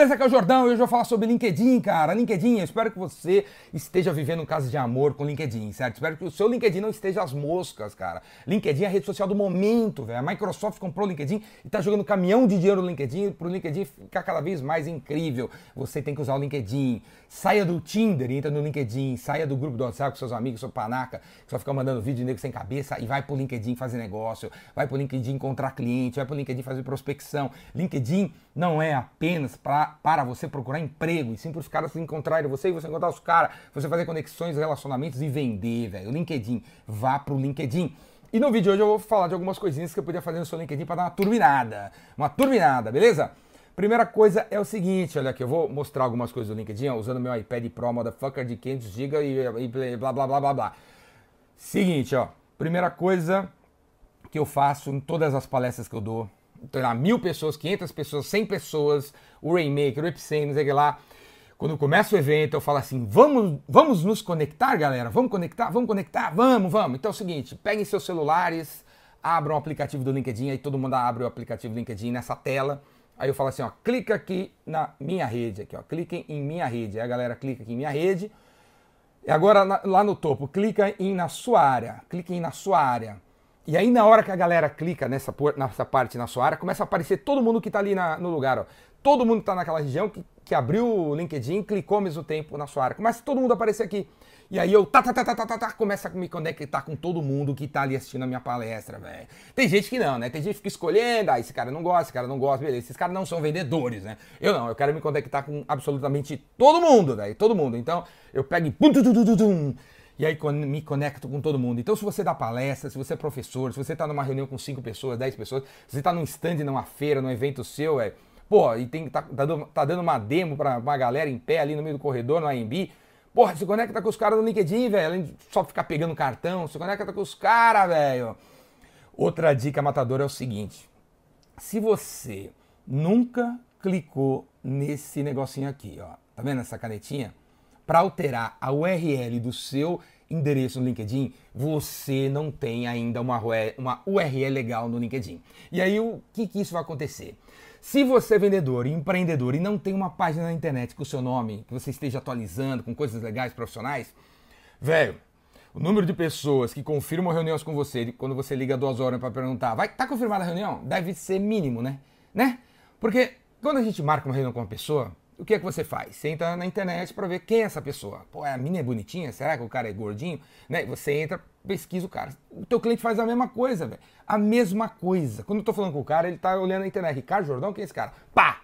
beleza? Aqui é o Jordão e hoje eu vou falar sobre LinkedIn, cara. LinkedIn, eu espero que você esteja vivendo um caso de amor com LinkedIn, certo? Espero que o seu LinkedIn não esteja às moscas, cara. LinkedIn é a rede social do momento, velho. A Microsoft comprou o LinkedIn e tá jogando caminhão de dinheiro no LinkedIn pro LinkedIn ficar cada vez mais incrível. Você tem que usar o LinkedIn. Saia do Tinder e entra no LinkedIn. Saia do grupo do WhatsApp com seus amigos, seu panaca, que só fica mandando vídeo de negro sem cabeça e vai pro LinkedIn fazer negócio. Vai pro LinkedIn encontrar cliente, vai pro LinkedIn fazer prospecção. LinkedIn não é apenas pra, para você procurar emprego, e sim para os caras encontrarem você e você encontrar os caras, você fazer conexões, relacionamentos e vender, velho. LinkedIn, vá pro LinkedIn. E no vídeo de hoje eu vou falar de algumas coisinhas que eu podia fazer no seu LinkedIn para dar uma turbinada. Uma turbinada, beleza? Primeira coisa é o seguinte, olha aqui, eu vou mostrar algumas coisas do LinkedIn ó, usando meu iPad Pro Motherfucker de 500 GB e, e blá blá blá blá blá. Seguinte, ó, primeira coisa que eu faço em todas as palestras que eu dou, lá, mil pessoas, 500 pessoas, 100 pessoas, o Rainmaker, o Epicenter, sei lá. Quando começa o evento, eu falo assim: vamos, vamos nos conectar, galera? Vamos conectar? Vamos conectar? Vamos, vamos. Então é o seguinte: peguem seus celulares, abram o aplicativo do LinkedIn, aí todo mundo abre o aplicativo do LinkedIn nessa tela. Aí eu falo assim: ó, clica aqui na minha rede, aqui, ó, cliquem em minha rede. Aí a galera clica aqui em minha rede. E agora lá no topo, clica em na sua área. Cliquem na sua área. E aí, na hora que a galera clica nessa, nessa parte na sua área, começa a aparecer todo mundo que está ali na, no lugar. Ó. Todo mundo que está naquela região que, que abriu o LinkedIn clicou ao mesmo tempo na sua área. Começa todo mundo a aparecer aqui. E aí eu tá, tá, tá, tá, tá, tá, tá, começa a me conectar com todo mundo que tá ali assistindo a minha palestra, velho. Tem gente que não, né? Tem gente que fica escolhendo, ah, esse cara não gosta, esse cara não gosta, beleza. Esses caras não são vendedores, né? Eu não, eu quero me conectar com absolutamente todo mundo, velho. Todo mundo. Então, eu pego e e aí me conecto com todo mundo. Então, se você dá palestra, se você é professor, se você está numa reunião com 5 pessoas, 10 pessoas, se você está num stand, numa feira, num evento seu, é, pô, e tem, tá, tá, tá dando uma demo para uma galera em pé ali no meio do corredor, no AMB, porra, se conecta com os caras no LinkedIn, velho, além de só ficar pegando cartão, se conecta com os caras, velho. Outra dica matadora é o seguinte, se você nunca clicou nesse negocinho aqui, ó, tá vendo essa canetinha? Para alterar a URL do seu endereço no LinkedIn, você não tem ainda uma, uma URL legal no LinkedIn. E aí o que, que isso vai acontecer? Se você é vendedor e empreendedor e não tem uma página na internet com o seu nome, que você esteja atualizando com coisas legais, profissionais, velho, o número de pessoas que confirmam reuniões com você quando você liga duas horas para perguntar, vai, tá confirmada a reunião? Deve ser mínimo, né? Né? Porque quando a gente marca uma reunião com uma pessoa, o que é que você faz? Você entra na internet para ver quem é essa pessoa. Pô, a minha é bonitinha? Será que o cara é gordinho? Né? Você entra, pesquisa o cara. O teu cliente faz a mesma coisa, velho. A mesma coisa. Quando eu tô falando com o cara, ele tá olhando na internet. Ricardo Jordão, quem é esse cara? Pá!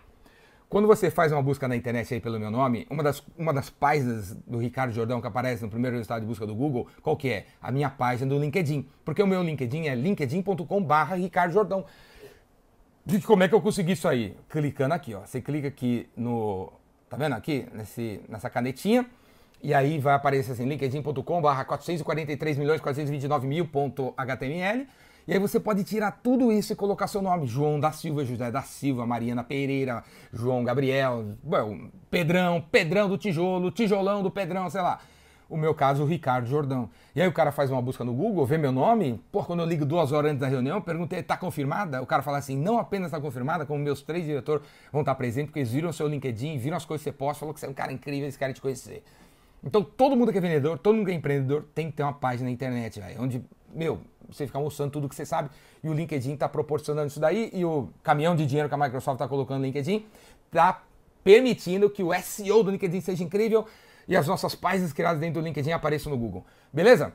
Quando você faz uma busca na internet aí pelo meu nome, uma das, uma das páginas do Ricardo Jordão que aparece no primeiro resultado de busca do Google, qual que é? A minha página do LinkedIn. Porque o meu LinkedIn é linkedin.com barra Ricardo Jordão. E como é que eu consegui isso aí? Clicando aqui, ó. Você clica aqui no. Tá vendo aqui? Nesse, nessa canetinha. E aí vai aparecer assim, linkedin.com barra 443 milhões 429 mil.html. E aí você pode tirar tudo isso e colocar seu nome. João da Silva, José da Silva, Mariana Pereira, João Gabriel, Pedrão, Pedrão do Tijolo, Tijolão do Pedrão, sei lá o meu caso, o Ricardo Jordão. E aí o cara faz uma busca no Google, vê meu nome, pô, quando eu ligo duas horas antes da reunião, perguntei, tá confirmada? O cara fala assim, não apenas tá confirmada, como meus três diretores vão estar presentes, porque eles viram seu LinkedIn, viram as coisas que você posta, falou que você é um cara incrível, eles querem te conhecer. Então todo mundo que é vendedor, todo mundo que é empreendedor tem que ter uma página na internet, véio, onde, meu, você fica mostrando tudo que você sabe e o LinkedIn está proporcionando isso daí e o caminhão de dinheiro que a Microsoft está colocando no LinkedIn está permitindo que o SEO do LinkedIn seja incrível e as nossas páginas criadas dentro do LinkedIn apareçam no Google. Beleza?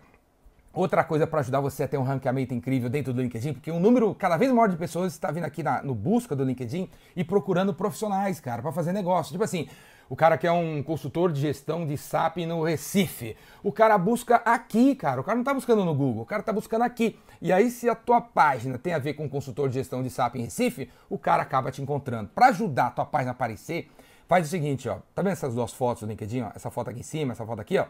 Outra coisa para ajudar você a ter um ranqueamento incrível dentro do LinkedIn, porque um número cada vez maior de pessoas está vindo aqui na, no busca do LinkedIn e procurando profissionais, cara, para fazer negócio. Tipo assim, o cara que é um consultor de gestão de SAP no Recife. O cara busca aqui, cara. O cara não está buscando no Google, o cara está buscando aqui. E aí, se a tua página tem a ver com consultor de gestão de SAP em Recife, o cara acaba te encontrando. Para ajudar a tua página a aparecer, Faz o seguinte, ó. Tá vendo essas duas fotos do LinkedIn, ó? Essa foto aqui em cima, essa foto aqui, ó.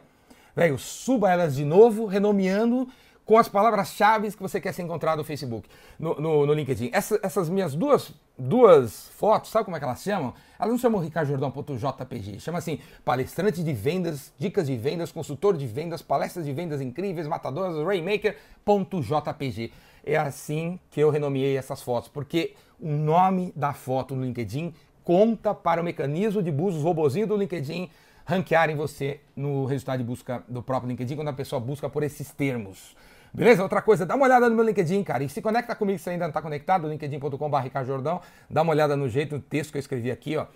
Velho, suba elas de novo, renomeando com as palavras-chave que você quer ser encontrado no Facebook, no, no, no LinkedIn. Essa, essas minhas duas, duas fotos, sabe como é que elas chamam? Elas não chamam ricardojordão.jpg, chama assim, palestrante de vendas, dicas de vendas, consultor de vendas, palestras de vendas incríveis, matadoras, rainmaker.jpg. É assim que eu renomeei essas fotos, porque o nome da foto no LinkedIn conta para o mecanismo de busca, os robozinhos do LinkedIn ranquearem você no resultado de busca do próprio LinkedIn quando a pessoa busca por esses termos. Beleza? Outra coisa, dá uma olhada no meu LinkedIn, cara. E se conecta comigo se ainda não está conectado, linkedin.com.br Jordão. Dá uma olhada no jeito, no texto que eu escrevi aqui, ó.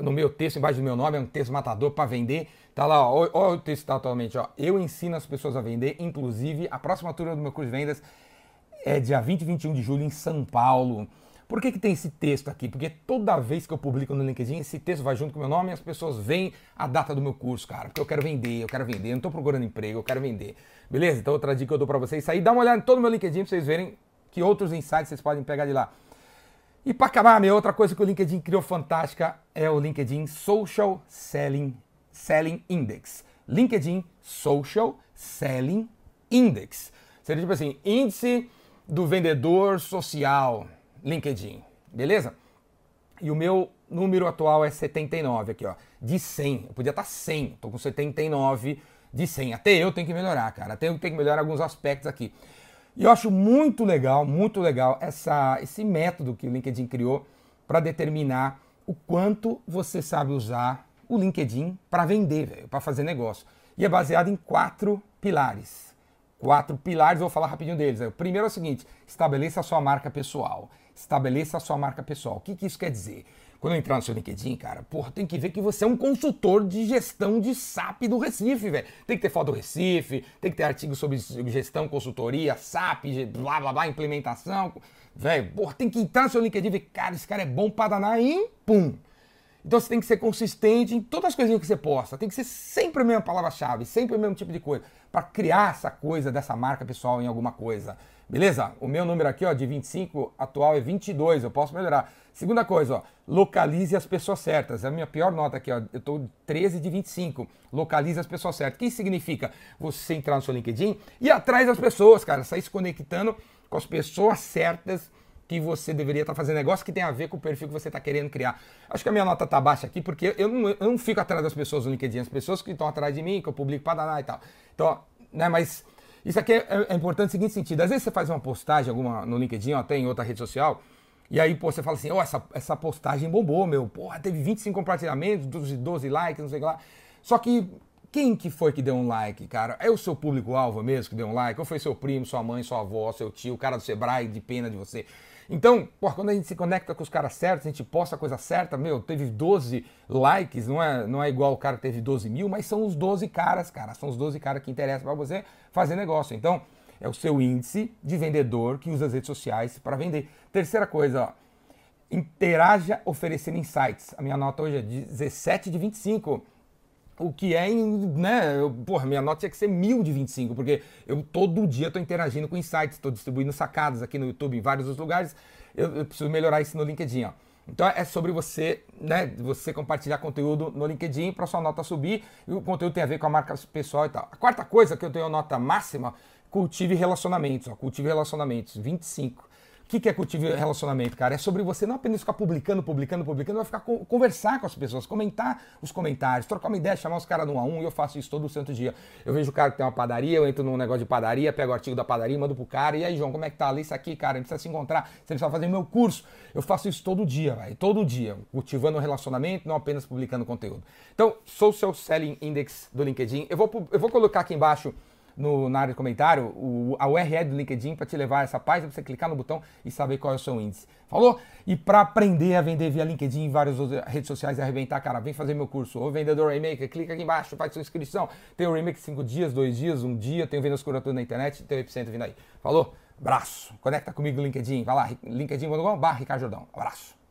No meu texto, embaixo do meu nome, é um texto matador para vender. Tá lá, ó, ó o texto tá atualmente, ó. Eu ensino as pessoas a vender, inclusive a próxima turma do meu curso de vendas é dia 20 e 21 de julho em São Paulo. Por que, que tem esse texto aqui? Porque toda vez que eu publico no LinkedIn, esse texto vai junto com o meu nome e as pessoas veem a data do meu curso, cara. Porque eu quero vender, eu quero vender, eu não estou procurando emprego, eu quero vender. Beleza? Então outra dica que eu dou para vocês, aí dá uma olhada em todo o meu LinkedIn para vocês verem que outros insights vocês podem pegar de lá. E para acabar, minha outra coisa que o LinkedIn criou fantástica é o LinkedIn Social Selling, Selling Index. LinkedIn Social Selling Index. Seria tipo assim, índice do vendedor social. LinkedIn, beleza? E o meu número atual é 79 aqui, ó, de 100. Eu podia estar 100, tô com 79 de 100. Até eu tenho que melhorar, cara. Até eu tenho que melhorar alguns aspectos aqui. E eu acho muito legal, muito legal essa, esse método que o LinkedIn criou para determinar o quanto você sabe usar o LinkedIn para vender, para fazer negócio. E é baseado em quatro pilares. Quatro pilares, vou falar rapidinho deles. O primeiro é o seguinte: estabeleça a sua marca pessoal. Estabeleça a sua marca pessoal. O que, que isso quer dizer? Quando eu entrar no seu LinkedIn, cara, porra, tem que ver que você é um consultor de gestão de SAP do Recife, velho. Tem que ter foto do Recife, tem que ter artigo sobre gestão, consultoria, SAP, blá blá blá, implementação. Velho, porra, tem que entrar no seu LinkedIn e ver, cara, esse cara é bom pra danar em pum. Então você tem que ser consistente em todas as coisinhas que você posta. Tem que ser sempre a mesma palavra-chave, sempre o mesmo tipo de coisa, para criar essa coisa dessa marca pessoal em alguma coisa. Beleza? O meu número aqui, ó, de 25 atual é 22, eu posso melhorar. Segunda coisa, ó, localize as pessoas certas. É a minha pior nota aqui, ó, eu tô 13 de 25. Localize as pessoas certas. O que significa? Você entrar no seu LinkedIn e atrás das pessoas, cara, sair se conectando com as pessoas certas que você deveria estar tá fazendo negócio que tem a ver com o perfil que você está querendo criar. Acho que a minha nota está baixa aqui porque eu não, eu não fico atrás das pessoas no LinkedIn, as pessoas que estão atrás de mim, que eu publico para danar e tal. Então, né, mas isso aqui é, é, importante no seguinte sentido. Às vezes você faz uma postagem alguma no LinkedIn ou até em outra rede social, e aí pô, você fala assim, ó, oh, essa, essa postagem bombou, meu. Porra, teve 25 compartilhamentos, 12, 12 likes, não sei o que lá. Só que quem que foi que deu um like, cara? É o seu público-alvo mesmo que deu um like? Ou foi seu primo, sua mãe, sua avó, seu tio, o cara do Sebrae de pena de você? Então, quando a gente se conecta com os caras certos, a gente posta a coisa certa, meu, teve 12 likes, não é, não é igual o cara que teve 12 mil, mas são os 12 caras, cara, são os 12 caras que interessam para você fazer negócio. Então, é o seu índice de vendedor que usa as redes sociais para vender. Terceira coisa, ó, interaja oferecendo insights. A minha nota hoje é 17 de 25 o que é, né? Eu, porra, minha nota tinha que ser mil de 25, porque eu todo dia estou interagindo com insights, estou distribuindo sacadas aqui no YouTube, em vários outros lugares. Eu, eu, preciso melhorar isso no LinkedIn, ó. Então é sobre você, né? Você compartilhar conteúdo no LinkedIn para sua nota subir e o conteúdo tem a ver com a marca pessoal e tal. A quarta coisa que eu tenho a nota máxima, cultive relacionamentos, ó. Cultive relacionamentos, 25 que, que é cultivo relacionamento, cara? É sobre você não apenas ficar publicando, publicando, publicando, mas ficar conversar com as pessoas, comentar os comentários, trocar uma ideia, chamar os caras no a um, e eu faço isso todo o santo dia. Eu vejo o cara que tem uma padaria, eu entro num negócio de padaria, pego o artigo da padaria, mando pro cara, e aí, João, como é que tá ali isso aqui, cara? A precisa se encontrar, você precisa fazer meu curso. Eu faço isso todo dia, velho, todo dia, cultivando um relacionamento, não apenas publicando conteúdo. Então, sou o seu Selling Index do LinkedIn. Eu vou, eu vou colocar aqui embaixo no, na área de comentário o, a URL do LinkedIn para te levar a essa página, para você clicar no botão e saber qual é o seu índice. Falou? E para aprender a vender via LinkedIn e várias outras redes sociais e arrebentar, cara, vem fazer meu curso. O Vendedor Remaker, clica aqui embaixo, faz sua inscrição. Tem o Remake 5 dias, 2 dias, 1 um dia, tem o Vendas Curatura na internet, tem o Epicentro vindo aí. Falou? Abraço. Conecta comigo no LinkedIn. Vai lá, linkedin.com.br Ricardo Jordão. Abraço.